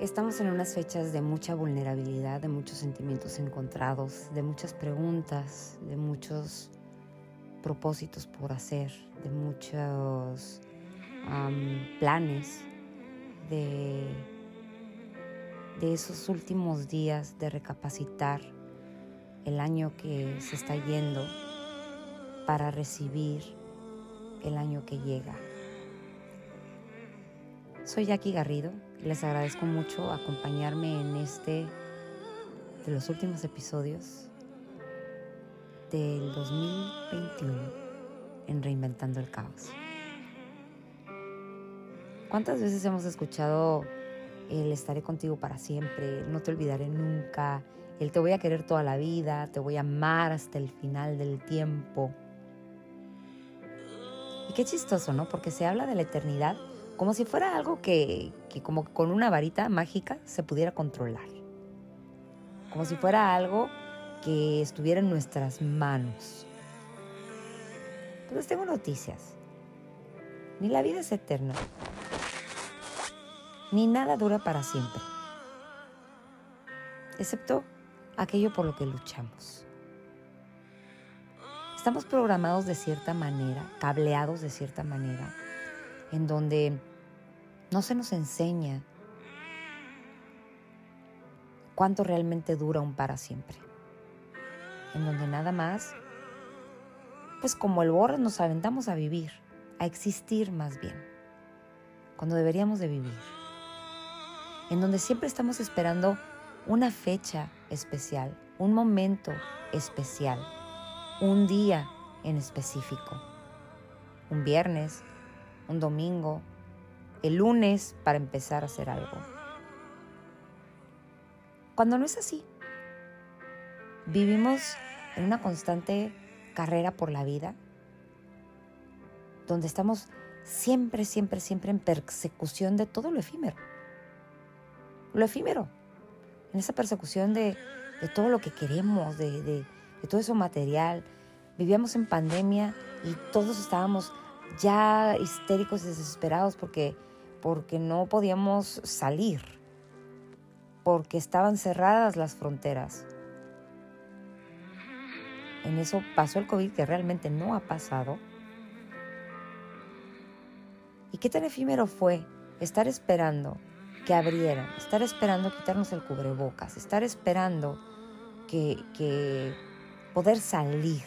Estamos en unas fechas de mucha vulnerabilidad, de muchos sentimientos encontrados, de muchas preguntas, de muchos propósitos por hacer, de muchos planes, de, esos últimos días de recapacitar el año que se está yendo para recibir el año que llega. Soy Jackie Garrido y les agradezco mucho acompañarme en este de los últimos episodios del 2021 en Reinventando el Caos. ¿Cuántas veces hemos escuchado el estaré contigo para siempre, no te olvidaré nunca, el te voy a querer toda la vida, te voy a amar hasta el final del tiempo? Y qué chistoso, ¿no? Porque se habla de la eternidad como si fuera algo que, como con una varita mágica se pudiera controlar. Como si fuera algo que estuviera en nuestras manos. Pues tengo noticias. Ni la vida es eterna, ni nada dura para siempre, excepto aquello por lo que luchamos. Estamos programados de cierta manera, cableados de cierta manera, en donde no se nos enseña cuánto realmente dura un para siempre. En donde nada más, pues como el borro nos aventamos a vivir, a existir más bien, cuando deberíamos de vivir. En donde siempre estamos esperando una fecha especial, un momento especial, un día en específico, un viernes, un domingo, el lunes para empezar a hacer algo. Cuando no es así, vivimos en una constante carrera por la vida, donde estamos siempre, siempre, siempre en persecución de todo lo efímero. Lo efímero, en esa persecución de, todo lo que queremos, de, de todo eso material. Vivíamos en pandemia y todos estábamos ya histéricos desesperados porque, porque no podíamos salir, porque estaban cerradas las fronteras. En eso pasó el COVID que realmente no ha pasado. ¿Y qué tan efímero fue estar esperando que abrieran, estar esperando quitarnos el cubrebocas, estar esperando que, que poder salir,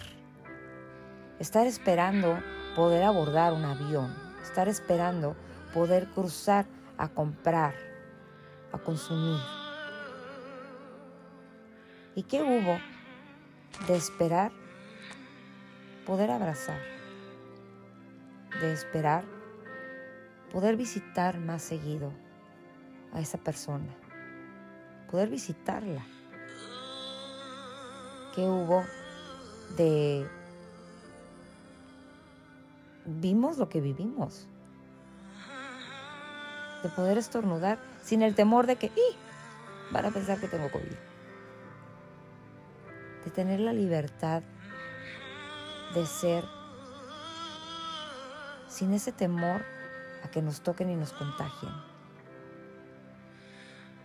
estar esperando poder abordar un avión, estar esperando poder cruzar a comprar, a consumir. ¿Y qué hubo de esperar poder abrazar? De esperar poder visitar más seguido a esa persona, poder visitarla. ¿Qué hubo de vimos lo que vivimos. De poder estornudar sin el temor de que ¡y! van a pensar que tengo COVID. De tener la libertad de ser sin ese temor a que nos toquen y nos contagien.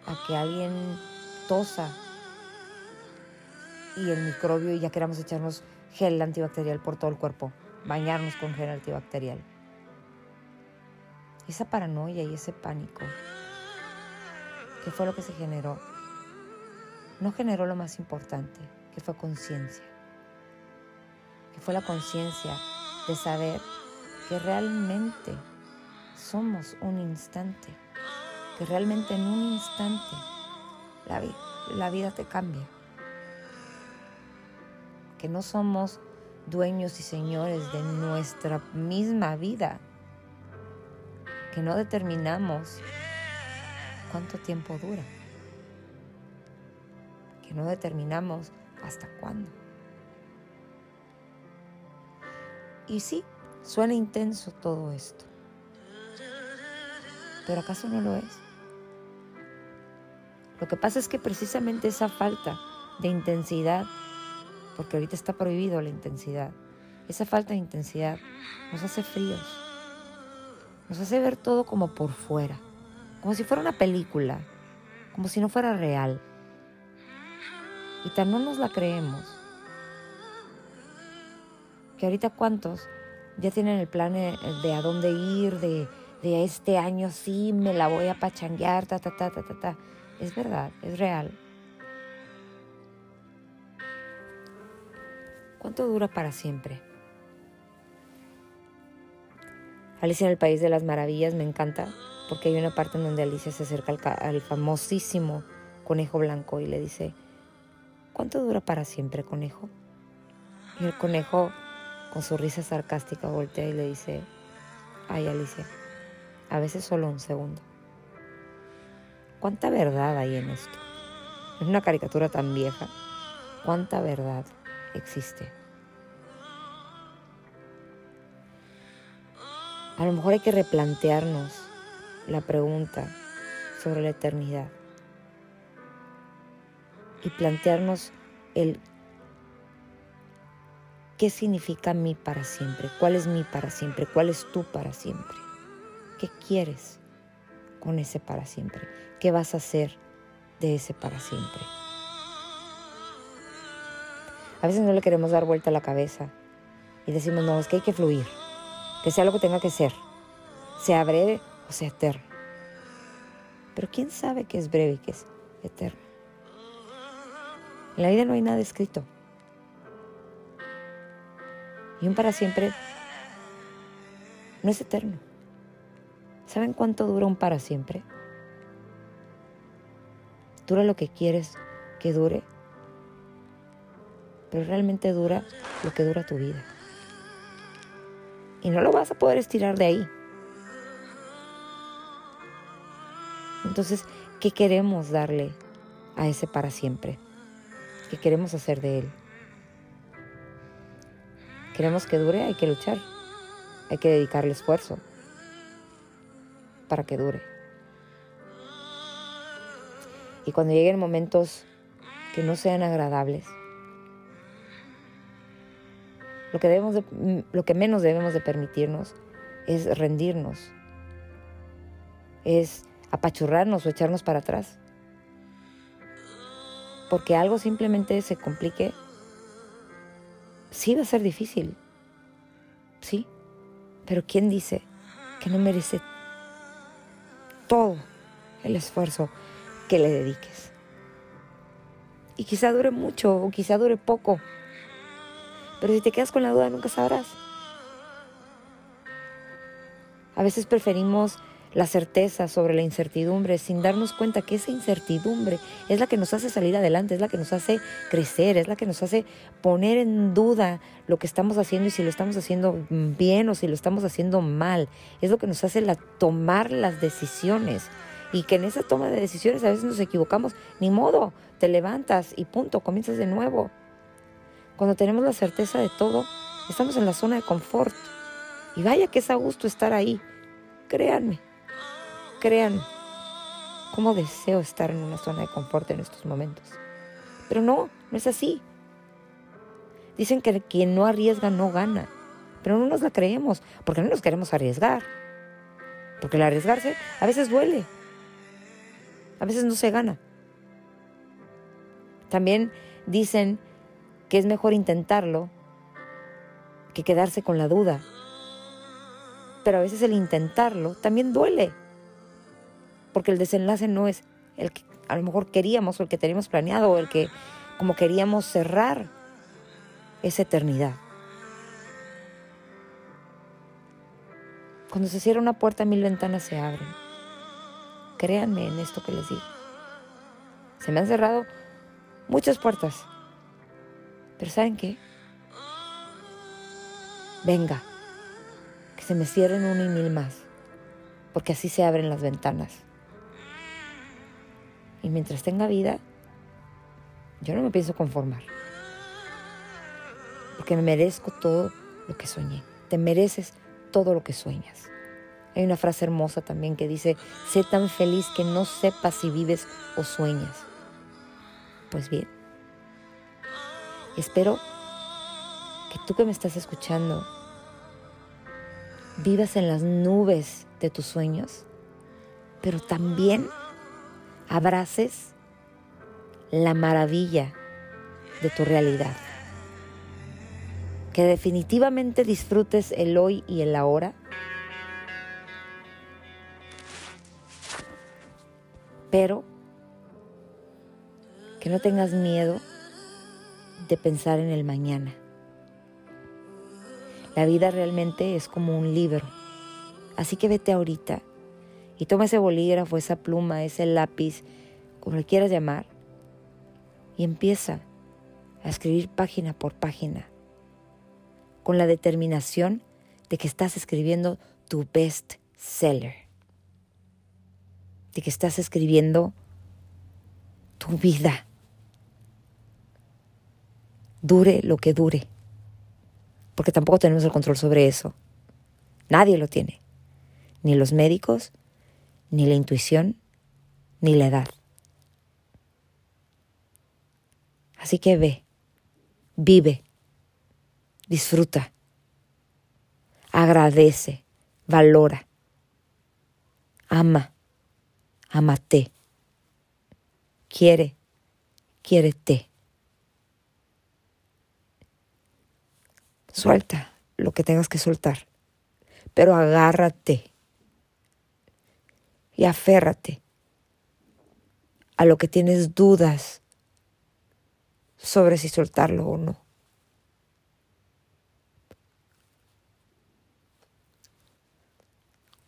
A que alguien tosa y el microbio y ya queramos echarnos gel antibacterial por todo el cuerpo bañarnos con gel antibacterial. Esa paranoia y ese pánico, ¿qué fue lo que se generó? No generó lo más importante, que fue conciencia. Que fue la conciencia de saber que realmente somos un instante. Que realmente en un instante la, la vida te cambia. Que no somos dueños y señores de nuestra misma vida, que no determinamos cuánto tiempo dura, que no determinamos hasta cuándo. Y sí, suena intenso todo esto, pero ¿acaso no lo es? Lo que pasa es que precisamente esa falta de intensidad porque ahorita está prohibido la intensidad. Esa falta de intensidad nos hace fríos, nos hace ver todo como por fuera, como si fuera una película, como si no fuera real. Y tan no nos la creemos. Que ahorita cuántos ya tienen el plan de a dónde ir, de, de este año sí me la voy a pachanguear, ta, ta, ta, ta, ta, ta. Es verdad, es real. ¿Cuánto dura para siempre? Alicia en el País de las Maravillas me encanta porque hay una parte en donde Alicia se acerca al, famosísimo conejo blanco y le dice, ¿cuánto dura para siempre, conejo? Y el conejo, con su risa sarcástica, voltea y le dice, ay Alicia, a veces solo un segundo. ¿Cuánta verdad hay en esto? Es una caricatura tan vieja. ¿Cuánta verdad existe? A lo mejor hay que replantearnos la pregunta sobre la eternidad y plantearnos el qué significa mi para siempre, cuál es mi para siempre, cuál es tu para siempre, qué quieres con ese para siempre, qué vas a hacer de ese para siempre. A veces no le queremos dar vuelta a la cabeza y decimos, no, es que hay que fluir que sea lo que tenga que ser, sea breve o sea eterno. Pero ¿quién sabe qué es breve y qué es eterno? En la vida no hay nada escrito. Y un para siempre no es eterno. ¿Saben cuánto dura un para siempre? Dura lo que quieres que dure, pero realmente dura lo que dura tu vida y no lo vas a poder estirar de ahí. Entonces, ¿qué queremos darle a ese para siempre? ¿Qué queremos hacer de él? Queremos que dure, hay que luchar, hay que dedicarle esfuerzo para que dure. Y cuando lleguen momentos que no sean agradables, lo que, debemos lo que menos debemos de permitirnos es rendirnos, es apachurrarnos o echarnos para atrás. Porque algo simplemente se complique, sí va a ser difícil, sí, pero ¿quién dice que no merece todo el esfuerzo que le dediques? Y quizá dure mucho o quizá dure poco, pero si te quedas con la duda, nunca sabrás. A veces preferimos la certeza sobre la incertidumbre sin darnos cuenta que esa incertidumbre es la que nos hace salir adelante, es la que nos hace crecer, es la que nos hace poner en duda lo que estamos haciendo y si lo estamos haciendo bien o si lo estamos haciendo mal. Es lo que nos hace tomar las decisiones. Y que en esa toma de decisiones a veces nos equivocamos. Ni modo, te levantas y punto, comienzas de nuevo. Cuando tenemos la certeza de todo, estamos en la zona de confort. Y vaya que es a gusto estar ahí. Créanme, créanme. ¿Cómo deseo estar en una zona de confort en estos momentos? Pero no, no es así. Dicen que quien no arriesga no gana. Pero no nos la creemos, porque no nos queremos arriesgar. Porque el arriesgarse a veces duele. A veces no se gana. También dicen que es mejor intentarlo que quedarse con la duda. Pero a veces el intentarlo también duele, porque el desenlace no es el que a lo mejor queríamos o el que teníamos planeado o el que como queríamos cerrar esa eternidad. Cuando se cierra una puerta, mil ventanas se abren. Créanme en esto que les digo. Se me han cerrado muchas puertas pero ¿saben qué? Venga, que se me cierren una y mil más, porque así se abren las ventanas. Y mientras tenga vida, yo no me pienso conformar, porque me merezco todo lo que soñé. Te mereces todo lo que sueñas. Hay una frase hermosa también que dice, sé tan feliz que no sepas si vives o sueñas. Pues bien, Espero que tú que me estás escuchando vivas en las nubes de tus sueños, pero también abraces la maravilla de tu realidad. Que definitivamente disfrutes el hoy y el ahora. Pero que no tengas miedo de pensar en el mañana. La vida realmente es como un libro. Así que vete ahorita y toma ese bolígrafo, esa pluma, ese lápiz, como le quieras llamar, y empieza a escribir página por página, con la determinación de que estás escribiendo tu best seller, de que estás escribiendo tu vida dure lo que dure. Porque tampoco tenemos el control sobre eso. Nadie lo tiene. Ni los médicos, ni la intuición, ni la edad. Así que ve, vive, disfruta, agradece, valora, ama, amate, quiere, quiérete. Suelta lo que tengas que soltar, pero agárrate y aférrate a lo que tienes dudas sobre si soltarlo o no.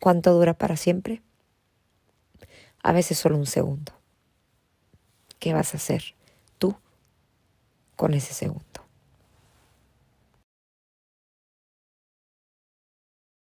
¿Cuánto dura para siempre? A veces solo un segundo. ¿Qué vas a hacer tú con ese segundo?